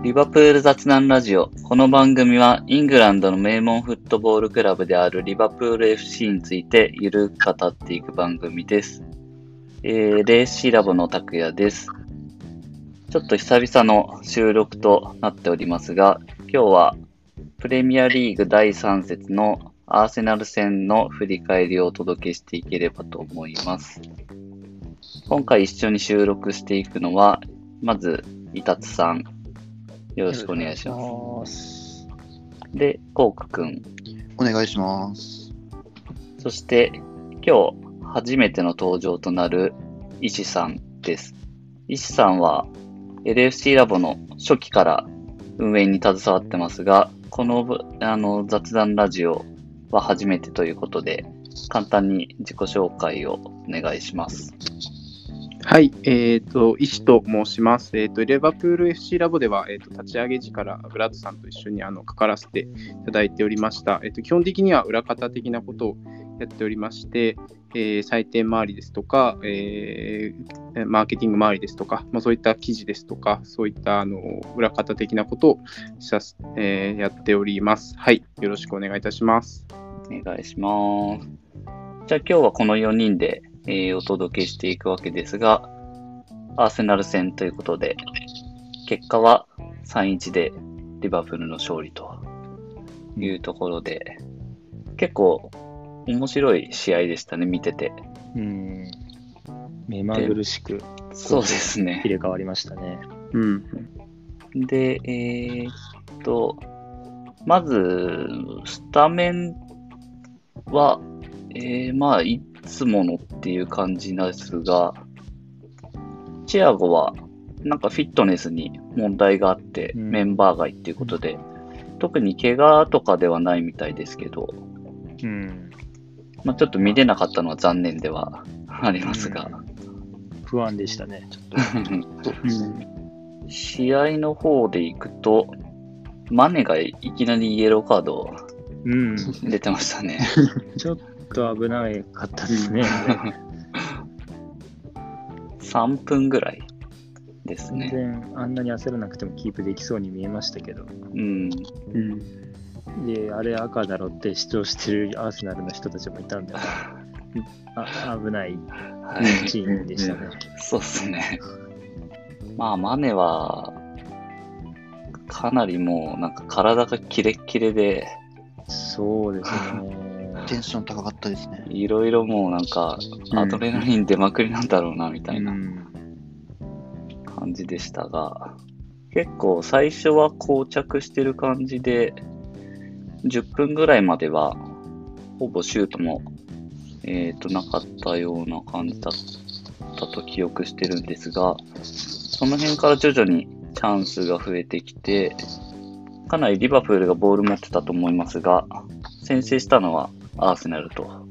リバプール雑談ラジオ。この番組はイングランドの名門フットボールクラブであるリバプール FC についてゆるく語っていく番組です。えー、レーシーラボの拓也です。ちょっと久々の収録となっておりますが、今日はプレミアリーグ第3節のアーセナル戦の振り返りをお届けしていければと思います。今回一緒に収録していくのは、まず、イタツさん。よろしくお願いします。す。で、コークくん。お願いします。そして、今日初めての登場となる石さんです。石さんは LFC ラボの初期から運営に携わってますが、このあの雑談ラジオは初めてということで、簡単に自己紹介をお願いします。はい、えっ、と、石と申します。えっ、と、レバプール FC ラボでは、えっ、と、立ち上げ時からブラッドさんと一緒にあの関わらせていただいておりました。えっ、と、基本的には裏方的なことをやっておりまして、えー採点周りですとか、えーマーケティング周りですとか、まあ、そういった記事ですとか、そういったあの裏方的なことをさす、えーやっております。はい、よろしくお願いいたします。お願いします。じゃあ今日はこの4人で、えーお届けしていくわけですが、アーセナル戦ということで、結果は3-1でリバプールの勝利というところで、結構面白い試合でしたね、見てて。うん。目まぐるしくそうですね入。れ替わりましたね。うん。で、えーっと、まず、スタメンは、えー、まあ、いつものっていう感じなんですが、チアゴは、なんかフィットネスに問題があって、うんメンバー外っていうことで、特に怪我とかではないみたいですけど、うん。まあ、ちょっと見れなかったのは残念ではありますが、不安でしたね。ちょっと。うん。試合の方で行くと、マネがいきなりイエローカード。出てましたね。ちょっと危なかったですね。3分ぐらいです全ね。然あんなに焦らなくてもキープできそうに見えましたけど。うん。うん。で、あれ赤だろって主張してるアーセナルの人たちもいたんで、あ危ないはい。シーンでしたね。そうですね。まあ、マネは、かなりもう、なんか体がキレッキレで、そうですね。テンション高かったですね。いろいろもうなんか、うんアドレナリン出まくりなんだろうな、みたいなうん感じでしたが、結構最初は膠着してる感じで、10分ぐらいまでは、ほぼシュートも、えっ、と、なかったような感じだったと記憶してるんですが、その辺から徐々にチャンスが増えてきて、かなりリバプールがボール持ってたと思いますが、先制したのはアーセナルと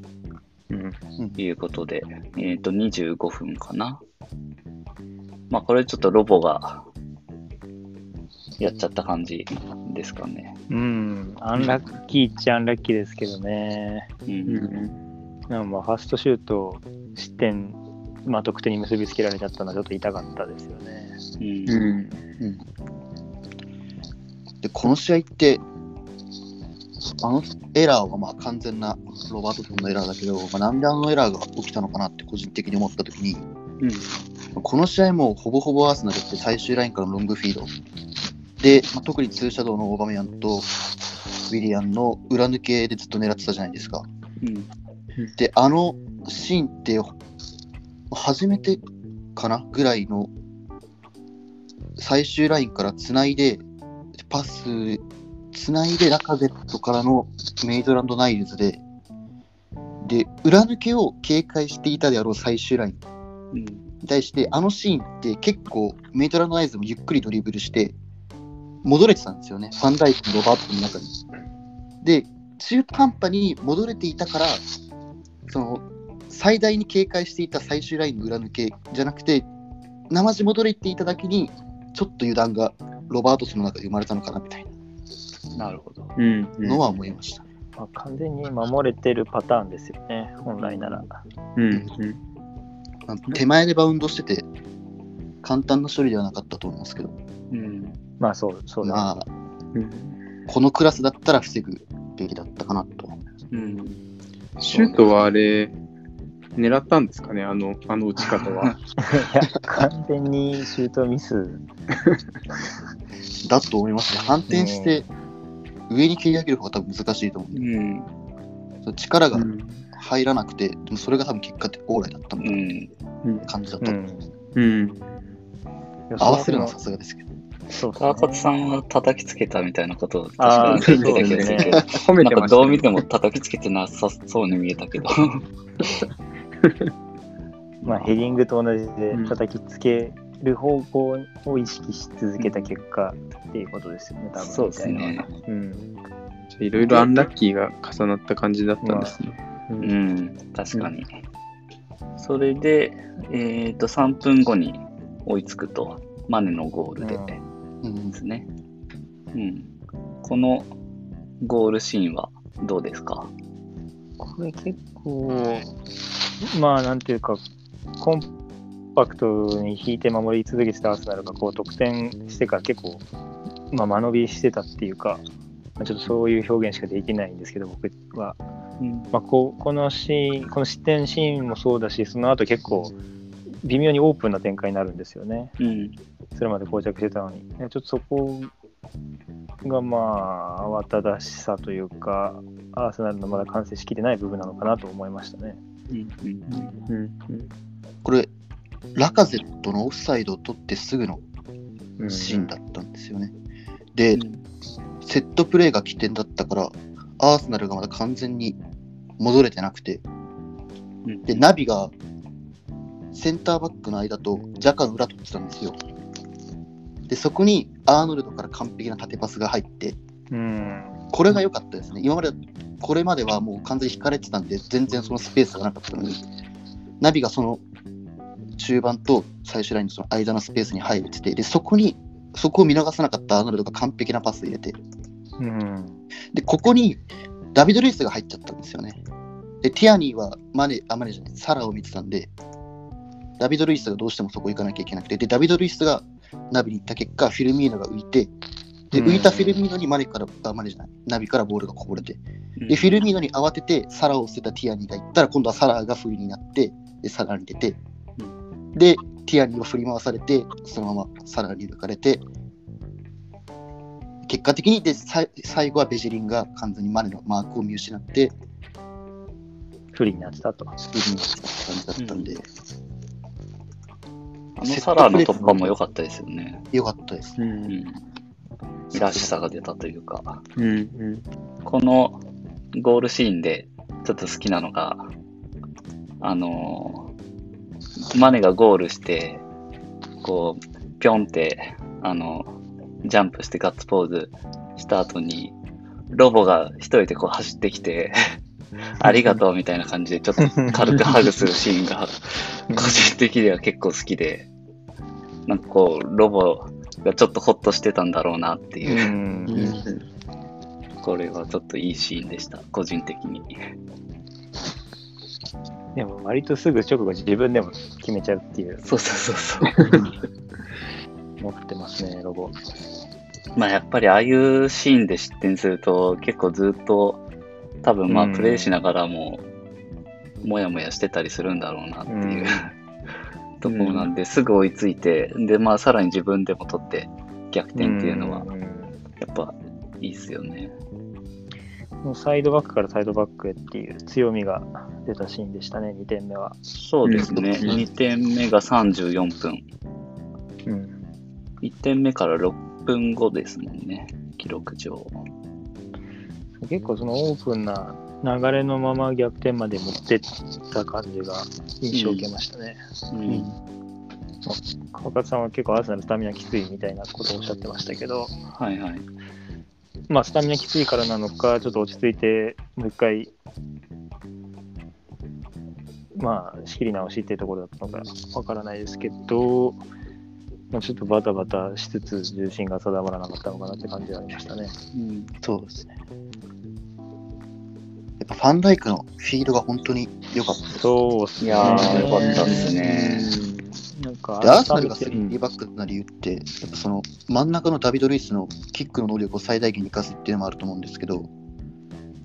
うんいうことで、えっ、と、25分かな。まあ、これちょっとロボがやっちゃった感じですかね。うん、アンラッキーっちゃアンラッキーですけどね。うん。うん。なんかファーストシュート、失点、まあ、得点に結びつけられちゃったのはちょっと痛かったですよね。うん。うん。で、この試合って、あのエラーはまあ完全なロバートソンのエラーだけど、まあ、なんであのエラーが起きたのかなって個人的に思ったときに、この試合もほぼほぼアーセナルって最終ラインからのロングフィード。で、まあ、特にツーシャドウのオーバメヤンとウィリアンの裏抜けでずっと狙ってたじゃないですか。うん。で、あのシーンって、初めてかなぐらいの最終ラインからつないで、パス、つないでラカゼットからのメイドランドナイルズで、で、裏抜けを警戒していたであろう最終ライン。に対して、あのシーンって結構メイドランドナイルズもゆっくりドリブルして、戻れてたんですよね。ファンダイクとロバートの中に。で、中途半端に戻れていたから、その、最大に警戒していた最終ラインの裏抜けじゃなくて、生地戻れていただけに、ちょっと油断がロバートソンの中で生まれたのかなみたいなるほど。うん。なのは思いました。まあ、完全に守れてるパターンですよね、本来なら。うん。うん。あの手前でバウンドしてて、簡単な処理ではなかったと思いますけど。うん。まあそう、そうだ、まあ、うんこのクラスだったら防ぐべきだったかなと思います。うん。シュートはあれ、狙ったんですかね、あのあの打ち方は。いや、完全にシュートミス。だと思いますね。反転して、上に蹴り上げる方が多分難しいと思ううん。その力がうん入らなくて、でもそれが多分結果的オーライだったのかうん。うん感じだった。うん。うん合わせるのはさすがですけど。そう川勝さんは叩きつけたみたいなことを確かに言ってた気がするけど、褒めてました、なんかどう見ても叩きつけてなさそうに見えたけど。まあ、ヘディングと同じでうん叩きつける方向を意識し続けた結果っていうことですよね、多分。そうですね。うん。いろいろアンラッキーが重なった感じだったんですね。ううんん、確かに。それで、えっ、と、3分後に追いつくと、マネのゴールでうんですね。うん。このゴールシーンはどうですか？これ結構、まあなんていうか、コンパクトに引いて守り続けてたアーセナルがこう得点してから結構、まあ、間延びしてたっていうか、まあちょっとそういう表現しかできないんですけど、僕は。うん。まあ、こうこのシーン、この失点シーンもそうだし、その後結構、微妙にオープンな展開になるんですよね。うん。それまで膠着してたのに。ねちょっとそこがまあ、慌ただしさというか、アーセナルのまだ完成しきれない部分なのかなと思いましたね。うん。うんうんこれ、ラカゼットのオフサイドを取ってすぐのうんシーンだったんですよね。で、セットプレーが起点だったから、アーセナルがまだ完全に戻れてなくて、うんで、ナビがセンターバックの間とジャカの裏取ってたんですよ。で、そこにアーノルドから完璧な縦パスが入って、うん。これが良かったですね。今まで、これまではもう完全に引かれてたんで、全然そのスペースがなかったのに、ナビがその中盤と最終ラインのその間のスペースに入れてて、で、そこに、そこを見逃さなかったアーノルドが完璧なパス入れて、うん。で、ここにダビド・ルイスが入っちゃったんですよね。で、ティアニーはマネ、あ、マネじゃない、サラを見てたんで、ダビド・ルイスがどうしてもそこ行かなきゃいけなくて、で、ダビド・ルイスがナビに行った結果、フィルミーノが浮いて、で、うん浮いたフィルミーノにマネから、あ、マネじゃない、ナビからボールがこぼれて、で、フィルミーノに慌ててサラを捨てたティアニーが行ったら、今度はサラが不意になって、で、サラに出て、で、ティアニーは振り回されて、そのままサラに抜かれて、結果的にでさい最後はベジェリンが完全にマネのマークを見失って、不利になってたと。不利になった感じだったんで、あのサラーの突破も良かったですよね。よかったです。うんうん。らしさが出たというか。うんうんこのゴールシーンでちょっと好きなのが、あのーマネがゴールして、こう、ぴょんって、あの、ジャンプしてガッツポーズした後に、ロボが一人でこう走ってきて、ありがとうみたいな感じでちょっと軽くハグするシーンが、個人的には結構好きで、なんかこう、ロボがちょっとホッとしてたんだろうなっていう。う、ん。これはちょっといいシーンでした、個人的に。でも割とすぐ直後自分でも決めちゃうっていうそうそうそうそう。持ってますね、ロボ。まあやっぱりああいうシーンで失点すると結構ずっと多分まあうんプレイしながらももやもやしてたりするんだろうなっていう、ところなんで、すぐ追いついて、でまあさらに自分でも取って逆転っていうのはんやっぱいいっすよね。もうサイドバックからサイドバックへっていう強みが出たシーンでしたね、2点目は。そうですね。うん2点目が34分。うん、1点目から6分後ですもんね。記録上。結構そのオープンな流れのまま逆転まで持ってった感じが印象を受けましたね。うん。川勝さんは結構アーセナルスタミナきついみたいなことをおっしゃってましたけど、はいはい。まあスタミナきついからなのか、ちょっと落ち着いてもう一回、まあ仕切り直しっていうところだったのかわからないですけど、まあ、ちょっとバタバタしつつ重心が定まらなかったのかなって感じがありましたね。うんそうですね。やっぱファンダイクのフィールが本当に良かったです。そうっすね。いやーよかったっすねかアーセナルが改めて3バックな理由って、やっぱその真ん中のダビド・ルイスのキックの能力を最大限に生かすっていうのもあると思うんですけど、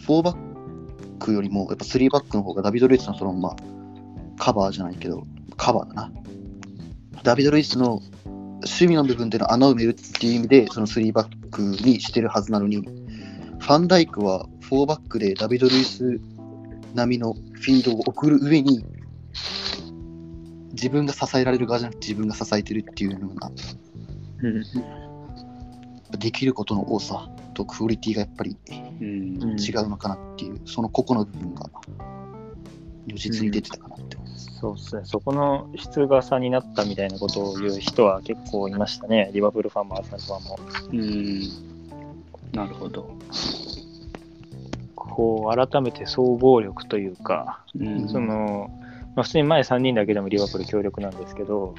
4バックよりもやっぱ3バックの方がダビド・ルイスのそのまあカバーじゃないけど、カバーだな。ダビド・ルイスの守備の部分での穴を埋めるっていう意味で、その3バックにしてるはずなのに、ファンダイクは4バックでダビド・ルイス並みのフィードを送る上に、自分が支えられる側じゃなくて自分が支えてるっていうような、できることの多さとクオリティがやっぱりうんうん違うのかなっていう、その個々の部分が如実に出てたかなって思います。そうですね、そこの質が差になったみたいなことを言う人は結構いましたね、リバプールファンもアーセナルファンも。うん。なるほど。こう改めて総合力というか、うんそのまあ、普通に前3人だけでもリバプール強力なんですけど、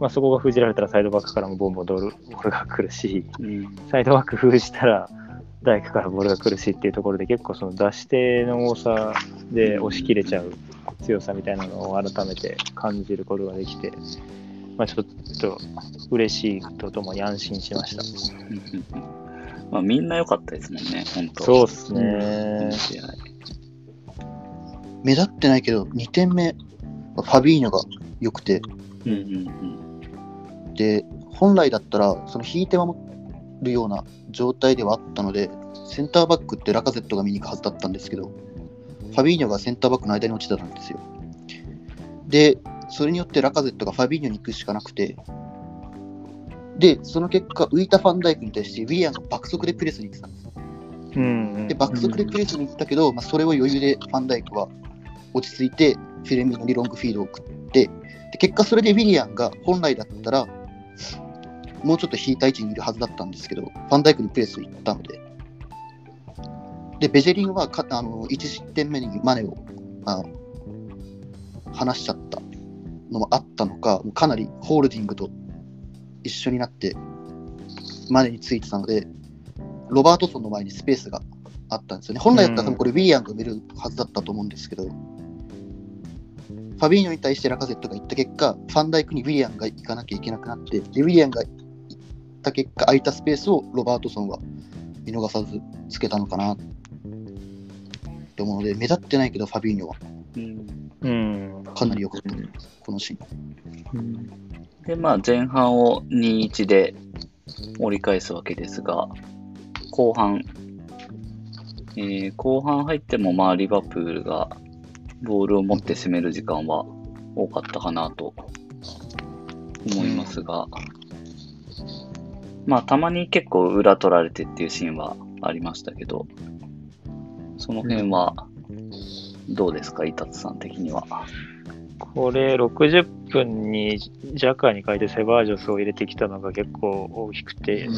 まあ、そこが封じられたらサイドバックからもボンボンボールボールが来るし、うん。サイドバック封じたら大工からボールが来るしっていうところで結構その出し手の多さで押し切れちゃう強さみたいなのを改めて感じることができて、まあ、ちょっと嬉しいとともに安心しました。まあみんな良かったですもんね、本当。そうですね。目立ってないけど、2点目、ファビーニョが良くて、うんうんで、本来だったら、その引いて守るような状態ではあったので、センターバックってラカゼットが見に行くはずだったんですけど、ファビーニョがセンターバックの間に落ちてたんですよ。で、それによってラカゼットがファビーニョに行くしかなくて、で、その結果、浮いたファンダイクに対して、ウィリアンが爆速でプレスに行ってたんです。うんうんで、爆速でプレスに行ったけど、まあ、それを余裕でファンダイクは落ち着いて、フィレミノにロングフィードを送って、で結果、それでウィリアンが本来だったら、もうちょっと引いた位置にいるはずだったんですけど、ファンダイクにプレスを行ったので、で、ベジェリンはかあの1失点目にマネをあ離しちゃったのもあったのか、かなりホールディングと一緒になって、マネについてたので、ロバートソンの前にスペースがあったんですよね。本来だったらこれ、ウィリアンが埋めるはずだったと思うんですけど、ファビーニョに対してラカゼットが行った結果、ファンダイクにウィリアンが行かなきゃいけなくなって、でウィリアンが行った結果、空いたスペースをロバートソンは見逃さずつけたのかなって思うので、目立ってないけど、ファビーニョは。うん。うんかなり良かった、このシーン。で、まあ前半を2-1で折り返すわけですが、後半、えー後半入ってもまあリバプールがボールを持って攻める時間は多かったかなと思いますが、まあたまに結構裏取られてっていうシーンはありましたけど、その辺はどうですか、伊達さん的には。これ、60分にジャカーに変えてセバージョスを入れてきたのが結構大きくて、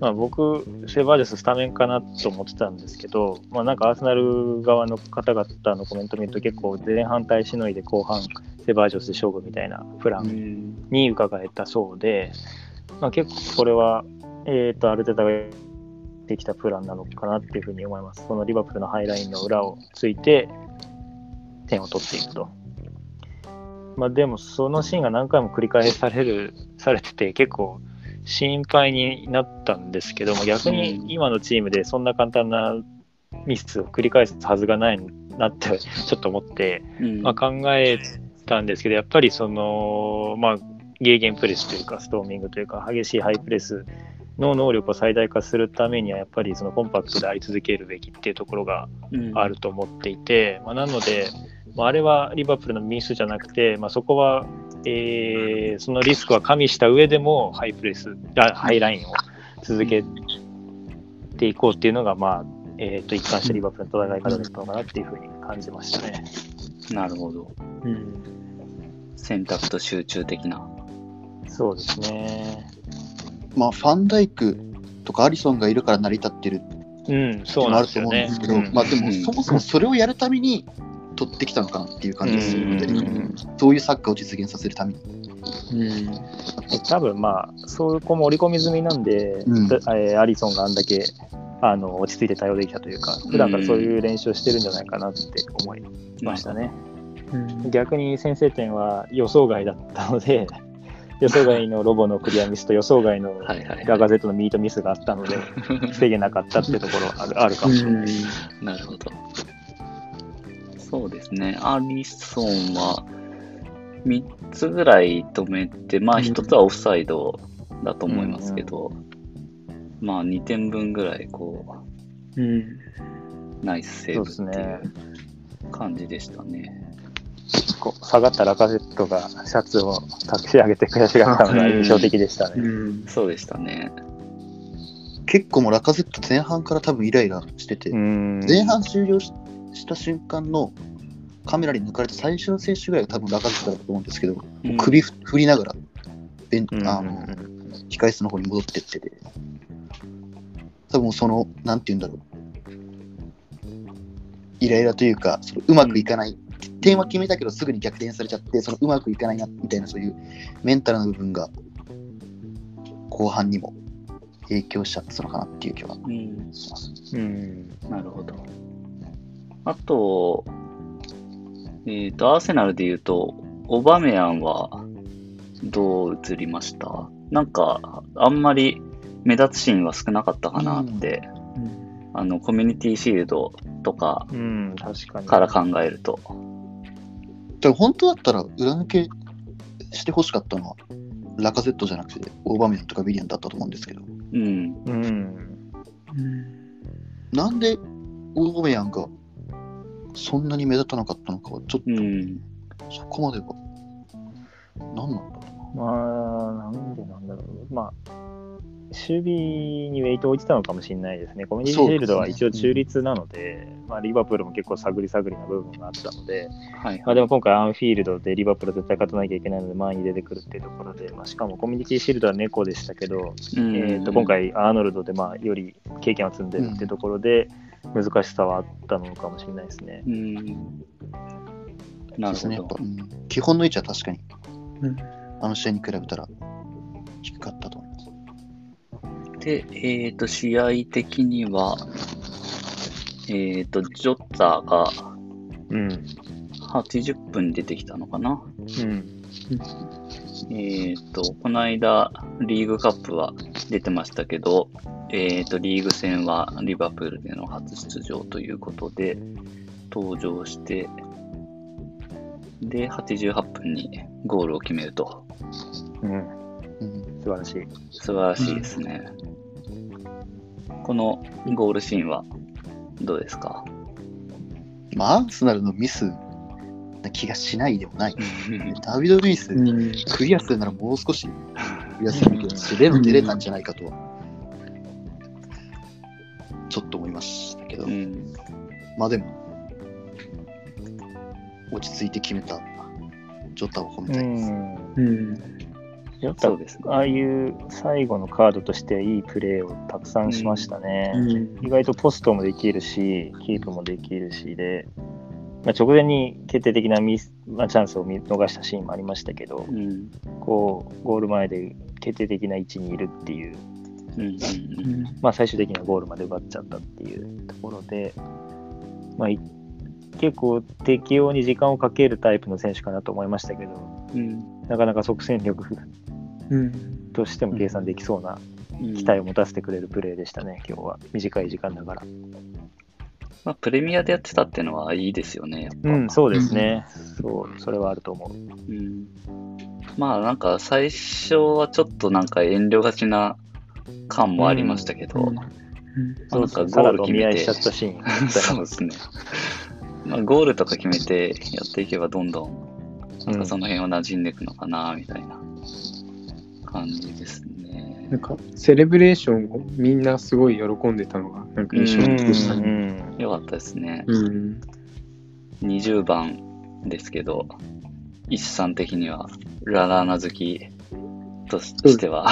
まあ、僕、セバージョススタメンかなと思ってたんですけど、まあ、なんかアーセナル側の方々のコメント見ると結構前半耐えしのいで後半セバージョスで勝負みたいなプランに伺えたそうで、まあ、結構これは、えー、とアルテタができたプランなのかなっていうふうに思います。このリバプールのハイラインの裏をついて点を取っていくと。まあ、でもそのシーンが何回も繰り返されるされてて結構心配になったんですけども逆に今のチームでそんな簡単なミスを繰り返すはずがないなってちょっと思って、うん。まあ、考えたんですけど、やっぱりその、まあ、ゲーゲンプレスというか、ストーミングというか、激しいハイプレスの能力を最大化するためには、やっぱりそのコンパクトであり続けるべきっていうところがうん。あると思っていて、まあ、なので、まあ、あれはリバプールのミスじゃなくて、まあ、そこは、えーそのリスクは加味した上でもハイプレスあハイラインを続けていこうっていうのが、まあえー、と一貫したリバプールの戦い方だったのかなっていうふうに感じましたね。なるほど。選択と集中的な。そうですね。まあ、ファンダイクとかアリソンがいるから成り立ってるうん、そうのあるとなんですよね思うんですけ。ど、うんまあでもうんそもそもそれをやるために取ってきたのかなっていう感じですよね。うんそういうサッカーを実現させるために。多分まあ、そうこも織り込み済みなんで、うんアリソンがあんだけあの落ち着いて対応できたというか、普段からそういう練習をしてるんじゃないかなって思いましたね。逆に先制点は予想外だったので、予想外のロボのクリアミスと予想外のはいはい。ラガゼットのミートミスがあったので、防げなかったってところはあるあるかもしれない。なるほど。そうですね。アリソンは3つぐらい止めて、まあうん1つはオフサイドだと思いますけど、まあ2点分ぐらいこうん。う、ナイスセーブっていう感じでしたね。こう下がったラカゼットがシャツを隠し上げて悔しがったのが印象的でしたね。うん。そうでしたね。結構もうラカゼット前半から多分イライラしてて、うん前半終了しした瞬間のカメラに抜かれた最初の選手ぐらいが多分ラカゼットだと思うんですけど、うん。首ふ振りながらベン、うんあの控え室の方に戻ってってて、多分その、なんて言うんだろう、イライラというか、そのうまくいかない、点は決めたけどすぐに逆転されちゃって、そのうまくいかないなみたいな、そういうメンタルな部分が後半にも影響しちゃったのかなっていう気はうん。します。うん。なるほど。あと、えっ、と、アーセナルで言うと、オバメヤンはどう映りました？なんか、あんまり目立つシーンは少なかったかなって、あの、コミュニティシールドとかうん、確かに。から考えると。だから本当だったら裏抜けしてほしかったのは、ラカゼットじゃなくて、オーバーメンとかビリアンだったと思うんですけど、うん。うん。なんでオーバーメヤンがそんなに目立たなかったのかは、ちょっうん。とそこまでは、何なんだろまあ、なんでなんだろう。まあ、守備にウェイトを置いてたのかもしれないですね。コミュニティシールドは一応中立なので、まあ、リバプールも結構探り探りな部分があったので、はい。まあ、でも今回アンフィールドでリバプール絶対勝たなきゃいけないので前に出てくるっていうところで、まあ、しかもコミュニティシールドは猫でしたけど、うんえー、と今、回アーノルドでまあより経験を積んでるっていうところで難しさはあったのかもしれないですね。うん。う。なるですね、やほどっぱ、。うん基本の位置は確かに、うんあの試合に比べたら低かったと思います。で、えっ、と、試合的には、えっ、と、ジョッターがうん。80分に出てきたのかな？うん。えっ、と、この間、リーグカップは出てましたけど、えっ、と、リーグ戦はリバプールでの初出場ということで、登場して、で、88分にゴールを決めると。うん。うん、素晴らしい。素晴らしいですね。このゴールシーンはどうですか？まあ、アーセナルのミスな気がしないでもない。ダビド・ルイス、うんクリアするならもう少しクリアするべきだし、でも出れたんじゃないかとは、ちょっと思いましたけど、うん。まあでも、落ち着いて決めたジョタを褒めうたいです。ん。うんやっぱそうですね。ああいう最後のカードとしていいプレーをたくさんしましたね。うん意外とポストもできるし、キープもできるしで、まあ、直前に決定的なミス、まあ、チャンスを見逃したシーンもありましたけど、うん。こうゴール前で決定的な位置にいるっていう、うん。うん。まあ、最終的にはゴールまで奪っちゃったっていうところで、まあ、い結構適応に時間をかけるタイプの選手かなと思いましたけど、うん。なかなか即戦力うんとしても計算できそうなうん期待を持たせてくれるプレーでしたね、今日は。短い時間だから。まあ、プレミアでやってたっていうのはいいですよね、やっぱ。うん、そうですね。そう、それはあると思う。うんまあなんか最初はちょっとなんか遠慮がちな感もありましたけど、うんまあそなんかうそう、サラゴール決めちゃったシーン。そうですね。まあ、ゴールとか決めてやっていけばどんどんなんかその辺は馴染んでいくのかなみたいな感じですねな。んかセレブレーションをみんなすごい喜んでたのがなんか印象的でしたうね。んよかったですね。うん20番ですけど、石さん的にはララーナ好きとしては、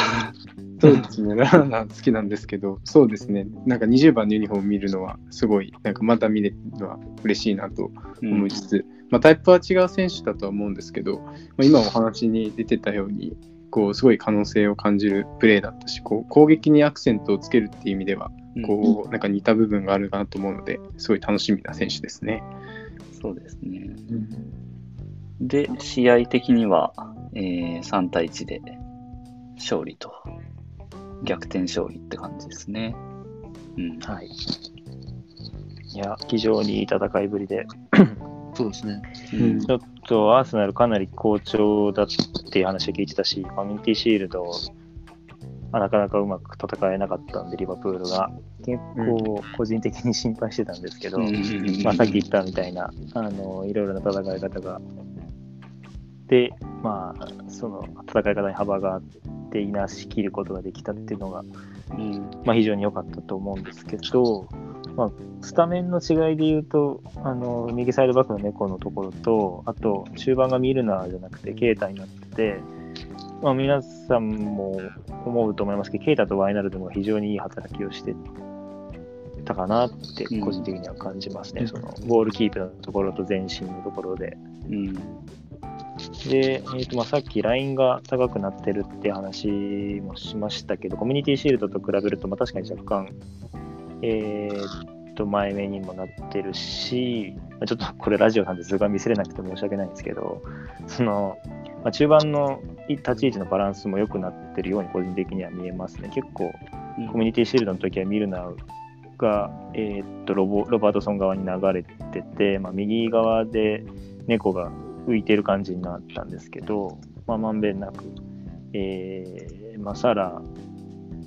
そうですね、ラーナー好きなんですけど、そうですね、なんか20番のユニフォーム見るのは、すごい、なんかまた見れるのは嬉しいなとうん。思いつつ、まあ、タイプは違う選手だとは思うんですけど、まあ、今お話に出てたように、こうすごい可能性を感じるプレーだったし、こう攻撃にアクセントをつけるっていう意味では、こうなんか似た部分があるかなと思うので、すごい楽しみな選手ですね。そうですね。で、試合的にはえー3対1で勝利と、逆転勝利って感じですね。うん。はい。いや、非常にいい戦いぶりで、そうですね。うんちょっとアーセナルかなり好調だっていう話を聞いてたし、コミュニティシールドあなかなかうまく戦えなかったんで、リバプールが。結構個人的に心配してたんですけど、まあ、さっき言ったみたいな、あの、いろいろな戦い方が。で、まあ、その戦い方に幅があって、いなし切ることができたっていうのが、うんまあ、非常に良かったと思うんですけど、まあ、スタメンの違いで言うと、あの右サイドバックの猫のところと、あと中盤がミルナーじゃなくてケイタになってて、まあ、皆さんも思うと思いますけど、ケイタとワイナルドも非常にいい働きをしてたかなって、個人的には感じますね、うんそのボールキープのところと前進のところで。うん。で、えーとまあ、さっきラインが高くなってるって話もしましたけど、コミュニティシールドと比べると、まあ、確かに若干、えー、と前目にもなってるし、まあちょっと これラジオなんで図が見せれなくて申し訳ないんですけど、そのまあ、中盤の立ち位置のバランスも良くなってるように個人的には見えますね。結構、コミュニティシールドの時はミルナーが、えーっとロボロバートソン側に流れてて、まあ、右側で猫が浮いてる感じになったんですけど、まあ、まんべんなく、えーまあ、サラ、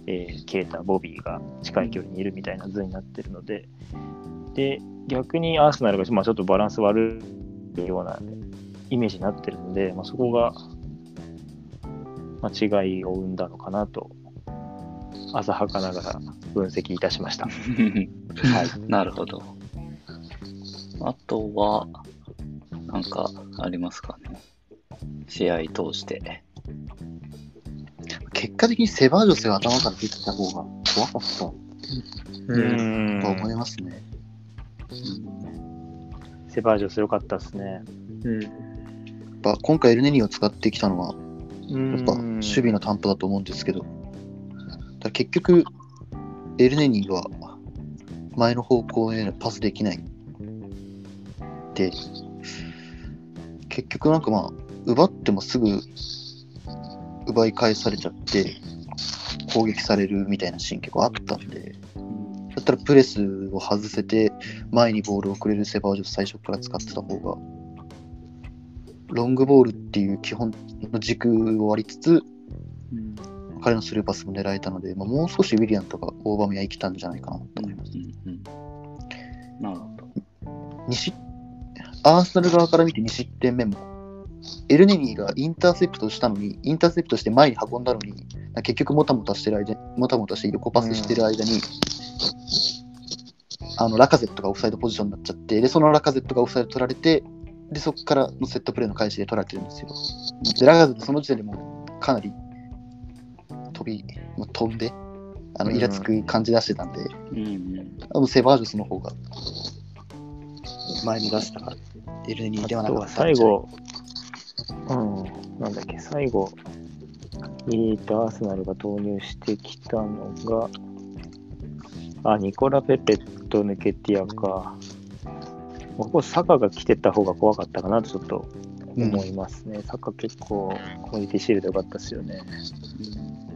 えーケイタ、ボビーが近い距離にいるみたいな図になってるので、で逆にアーセナルが、まあ、ちょっとバランス悪いようなイメージになってるので、まあ、そこが、まあ、違いを生んだのかなと、浅はかながら分析いたしました。はい。なるほど。あとは、なんかありますかね。試合通して。結果的にセバージョスが頭から出てた方が怖かったとうん思いますね。セバージョス良かったですね。うんやっぱ今回エルネニーを使ってきたのは、ややっぱ守備の担保だと思うんですけど、だ結局、エルネニーは前の方向へパスできない。で、結局なんかまあ、奪ってもすぐ奪い返されちゃって、攻撃されるみたいなシーン結構あったんで、だったらプレスを外せて、前にボールをくれるセバージョス最初から使ってた方が、ロングボールっていう基本の軸を割りつつ、彼のスルーパスも狙えたので、まあ、もう少しウィリアムとかオーバーメア生きたんじゃないかなと思います。なるほど。2失アーセナル側から見て2失点目も、エルネニーがインターセプトしたのに、インターセプトして前に運んだのに、結局もたもたしてる間、もたもたして横パスしてる間に、あのラカゼットがオフサイドポジションになっちゃって、で、そのラカゼットがオフサイド取られて、で、そこからのセットプレーの開始で取られてるんですよ。で、ラカゼットその時点でもうかなり飛び、もう飛んで、あのイラつく感じ出してたんで、うんセバージョスの方が前に出したから、エルネニーではな最後、うん、なんだっけ、最後、えーと、アーセナルが投入してきたのが、あ、ニコラ・ペペと抜けティアか。ここ、サカが来てた方が怖かったかなとちょっと思いますね。サカ結構、コミュニティシールド良かったですよね。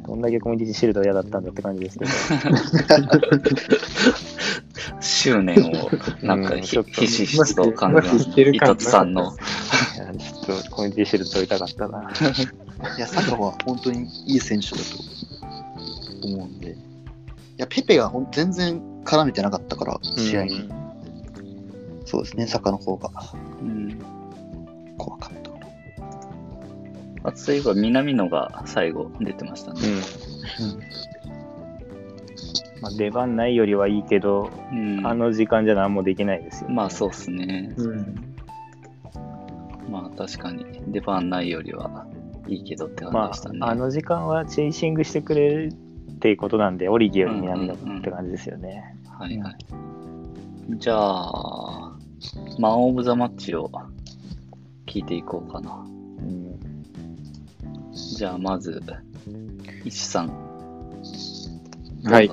どんだけコミュニティシールド嫌だったんだって感じですけど。執念を、なんかひ、うんひしひしと感じますまひしてるね。感伊達さんの。いやちょっとコミュニティシールド取りたかったな。いや、サカは本当にいい選手だと思うんで。いや、ペペがほん全然絡めてなかったから、試合に。そうですね、サカの方がうん。怖かったかな。あと、そういえば南野が最後出てましたね。うんまあ、出番ないよりはいいけど、うん。あの時間じゃ何もできないですよ、ね。まあ、そうっすね。うんまあ、確かに、出番ないよりはいいけどって感まじでしたね。あ、あの時間はチェイシングしてくれるっていうことなんで、オリギより南野って感じですよね。はいはい。じゃあ、マン・オブ・ザ・マッチを聞いていこうかな。うんじゃあ、まず、石さん。はい。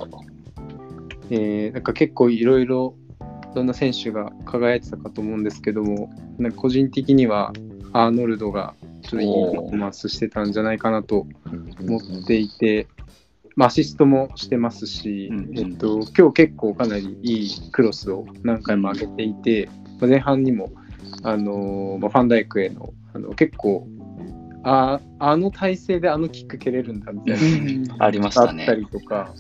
えーなんか結構いろいろどんな選手が輝いてたかと思うんですけどもなんか個人的にはアーノルドがちょっすごいいいパフォーマンスしてたんじゃないかなと思っていて、まあ、アシストもしてますし、うんえっと、今日結構かなりいいクロスを何回も上げていて、まあ前半にも、あのーまあ、ファンダイクへのあの結構あ、あの体勢であのキック蹴れるんだみたいなありましたねあった。りとか、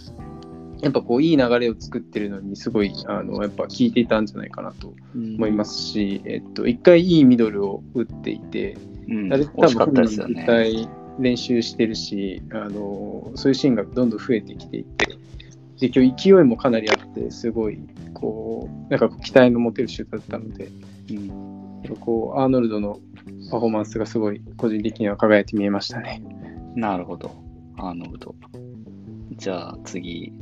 やっぱこういい流れを作ってるのにすごいあのやっぱ効いていたんじゃないかなと思いますし、えっと、一回いいミドルを打っていて、うん。あれ多練習してるしあのそういうシーンがどんどん増えてきていてで今日勢いもかなりあってすごいこうなんか期待の持てるシュートだったのでうんこうアーノルドのパフォーマンスがすごい個人的には輝いて見えましたね。なるほど。アーノルド。じゃあ次、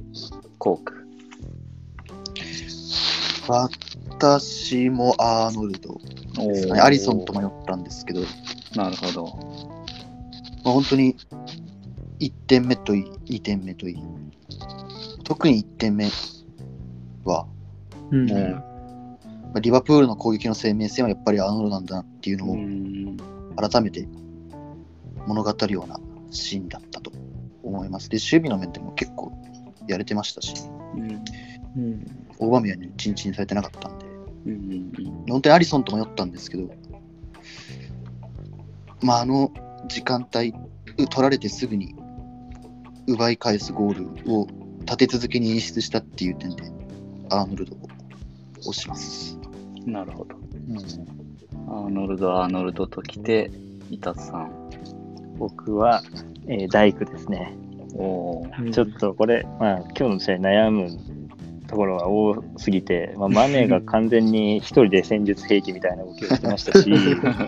コーク。私もアーノルドですかね。アリソンと迷ったんですけど、まなるほど。あ、本当に1点目といい、2点目といい。特に1点目は、うんもう、まあリバプールの攻撃の生命線はやっぱりアーノルドなんだなっていうのうをん。改めて物語るようなシーンだったと思います。で、守備の面でも結構やれてましたし、うんうんオーバメアにチンチンされてなかったんで、うんうん本当にアリソンと迷ったんですけど、まあ、あの時間帯、う取られてすぐに奪い返すゴールを立て続けに演出したっていう点で、アーノルドを押します。うんなるほど。アーノルド、アーノルドときて、イタさん。僕は、えー大工ですね。おーちょっとこれ、まあ、今日の試合悩むところが多すぎて、まあ、マネーが完全に一人で戦術兵器みたいな動きをしてましたし、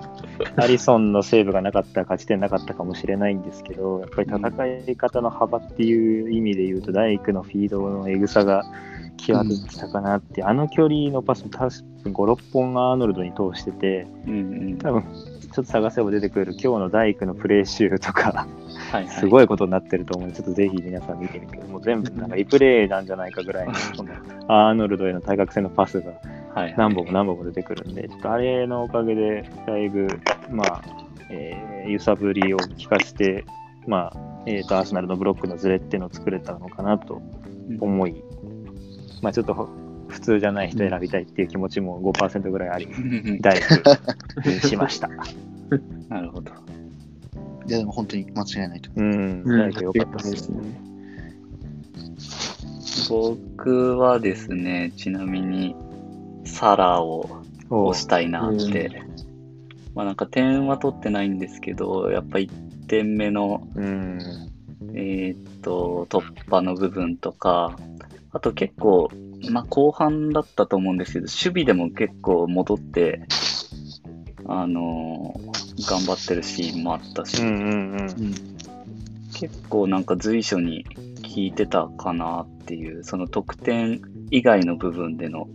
アリソンのセーブがなかったら勝ち点なかったかもしれないんですけど、やっぱり戦い方の幅っていう意味で言うと、大工のフィードのエグさが際立ってたかなって、あの距離のパス、多分5、6本アーノルドに通してて、うんうん。多分ちょっと探せば出てくる今日の大工のプレー集とか、はいはい。すごいことになってると思うので、ちょっとぜひ皆さん見てみて、もう全部なんかリプレイなんじゃないかぐらいの、このアーノルドへの対角線のパスが。何本も何本も出てくるんで、ちょっとあれのおかげで、だいぶ、まあ、えー揺さぶりを効かせて、まあ、えーと、アーセナルのブロックのズレっていうのを作れたのかなと思い、まあ、ちょっと普通じゃない人選びたいっていう気持ちも5%ぐらいあり、大工にしました。なるほど。いや、でも本当に間違いないと思うん、大工良かったですね。僕はですね、ちなみに、サラをお押したいなって。まあなんか点は取ってないんですけど、やっぱ1点目の、うん。えーっと、突破の部分とか、あと結構、まあ後半だったと思うんですけど、守備でも結構戻って、あのー頑張ってるシーンもあったし、うんうんうん。う。うん。結構なんか随所に効いてたかなっていう、その得点以外の部分での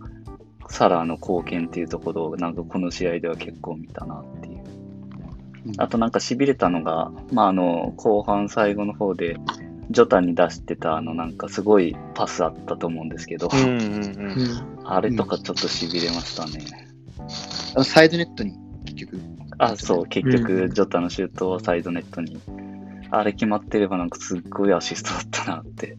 サラーの貢献っていうところをなんかこの試合では結構見たなっていう。あとなんか痺れたのが、まああの後半最後の方でジョタに出してたあのなんかすごいパスあったと思うんですけど、うんうんうん。あれとかちょっと痺れましたね。あのサイドネットに結局、あ、そう、結局ジョタのシュートをサイドネットに。あれ決まってればなんかすっごいアシストだったなって。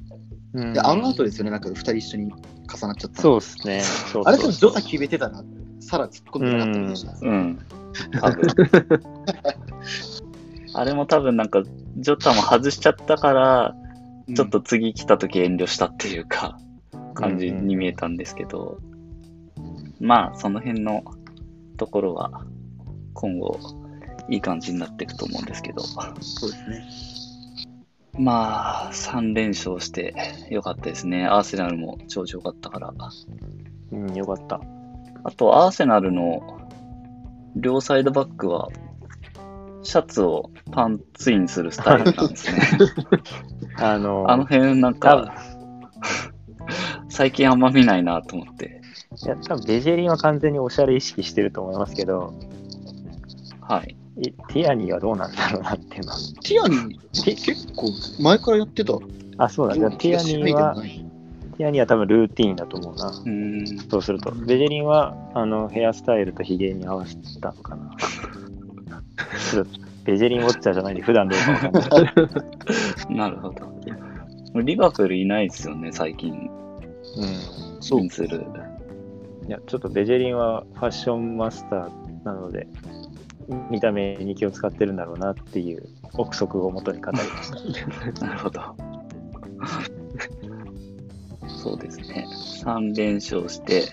うんであの後ですよね、なんか2人一緒に重なっちゃったのそうですね。そうあれそうでもジョタ決めてたな。サラ突っ込んでなかった気がします。うん。多分。あれも多分なんか、ジョタも外しちゃったから、ちょっと次来た時遠慮したっていうか、感じに見えたんですけど、まあ、その辺のところは、今後、いい感じになっていくと思うんですけど、そうですね。まあ、3連勝してよかったですね。アーセナルも調子よかったから。うん、よかった。あと、アーセナルの両サイドバックは、シャツをパンツインするスタイルなんですね。あの、あの辺なんか、最近あんま見ないなと思って。いや、多分ベジェリンは完全におしゃれ意識してると思いますけど、はい。いティアニーはどうなんだろうなっていうのは。ティアニー、結構前からやってた。あ、そうだ。じゃあティアニーは、ティアニーは多分ルーティーンだと思うな。う。そうすると。ベジェリンは、あの、ヘアスタイルとヒゲに合わせたのかな。ベジェリンウォッチャーじゃないんで、普段どうかわかんない。なるほど。リバプールいないですよね、最近。うん。そうする。いや、ちょっとベジェリンはファッションマスターなので、見た目に気を使ってるんだろうなっていう憶測をもとに語りました。なるほど。そうですね。3連勝して、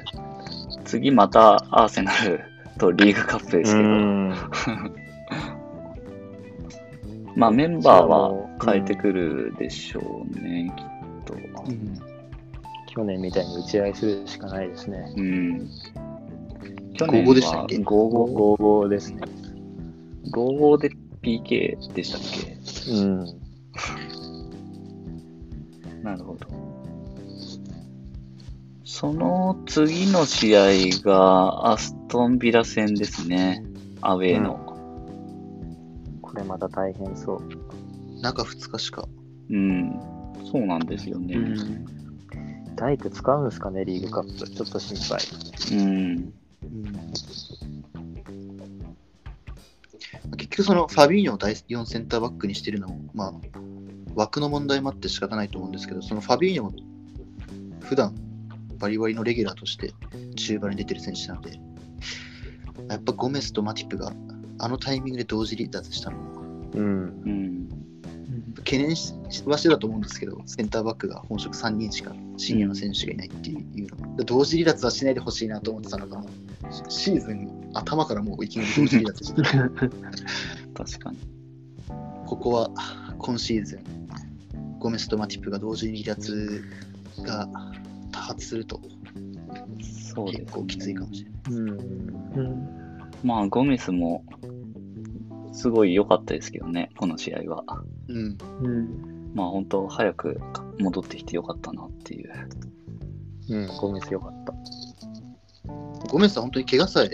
次またアーセナルとリーグカップですけど、ん。まあメンバーは変えてくるでしょうね、きっと。うん去年みたいに打ち合いするしかないですね。うん。去5-5でしたっけ？5-5 5-5ですね。5-5で PK でしたっけ？うん。なるほど。その次の試合がアストンビラ戦ですね。アウェーの。これまた大変そう。中2日しか。うん。そうなんですよね。大工使うんですかね、リーグカップ。ちょっと心配。うん。結局そのファビーニョを第4センターバックにしてるのも、まあ、枠の問題もあって仕方ないと思うんですけど、そのファビーニョも普段バリバリのレギュラーとして中盤に出てる選手なので、やっぱゴメスとマティプがあのタイミングで同時離脱したのもうん。うん。懸念しはしてたと思うんですけど、センターバックが本職3人しかシニアの選手がいないっていうの、同時離脱はしないでほしいなと思ってたのが、シーズン頭からもういきなり同時離脱してた確かに。ここは今シーズン、ゴメスとマティップが同時に離脱が多発するとそうです、結構きついかもしれない。うん。まあ、ゴメスも、すごい良かったですけどね、この試合は。うん、うん。まあ、本当早く戻ってきて良かったなっていう。うん。ゴメスよかった。ゴメスは本当に怪我さえ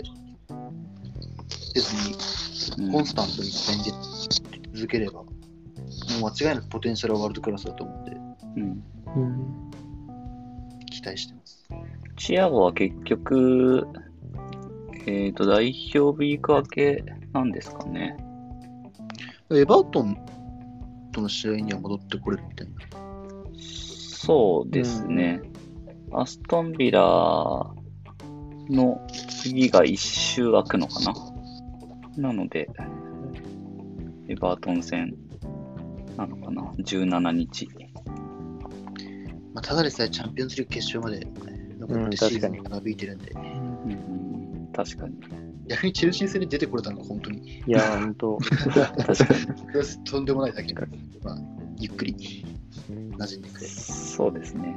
せずにうんコンスタントに試合に出続ければ、もう間違いなくポテンシャルはワールドクラスだと思うんで、うん。うん。期待してます。チアゴは結局、えっ、と、代表ウィーク明けなんですかね。エバートンとの試合には戻ってこれるみたいな。そうですね。アストンビラの次が一周空くのかな。なので、エバートン戦なのかな。17日。まあ、ただでさえチャンピオンズリーグ決勝まで残ってシーズンが長引いてるんで、うん、確かに。逆にチェルシー戦に出てこれたの？が本当にいや、ほんと。確かに。とんでもないだけなんで、まあ、ゆっくり馴染んでくれ。そうですね。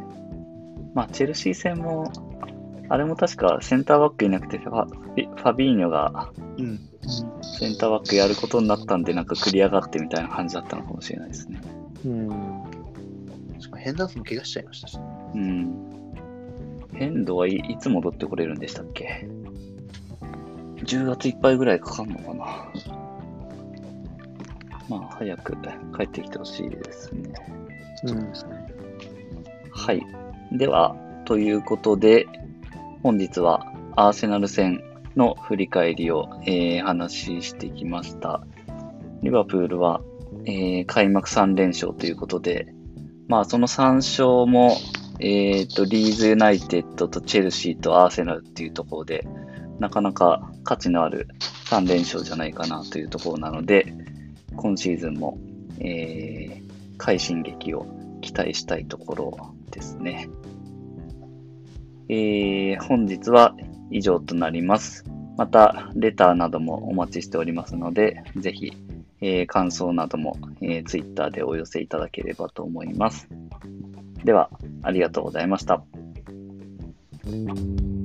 まあ、チェルシー戦も、あれも確かセンターバックいなくてファ、ファビーニョがうん。センターバックやることになったんで、なんか繰り上がってみたいな感じだったのかもしれないですね。うん。しヘンダーソンも怪我しちゃいましたし、うん。変動はい、いつ戻ってこれるんでしたっけ ?10 月いっぱいぐらいかかんのかな。まあ、早く帰ってきてほしいですね。うん。はい。では、ということで、本日はアーセナル戦の振り返りを、えー話ししてきました。リバプールは、えー開幕3連勝ということで、まあその3勝も、えっ、と、リーズユナイテッドとチェルシーとアーセナルっていうところで、なかなか価値のある3連勝じゃないかなというところなので、今シーズンも、えー快進撃を期待したいところですね。えー本日は以上となります。また、レターなどもお待ちしておりますので、ぜひ、えー感想なども、えー、Twitter でお寄せいただければと思います。では、ありがとうございました。「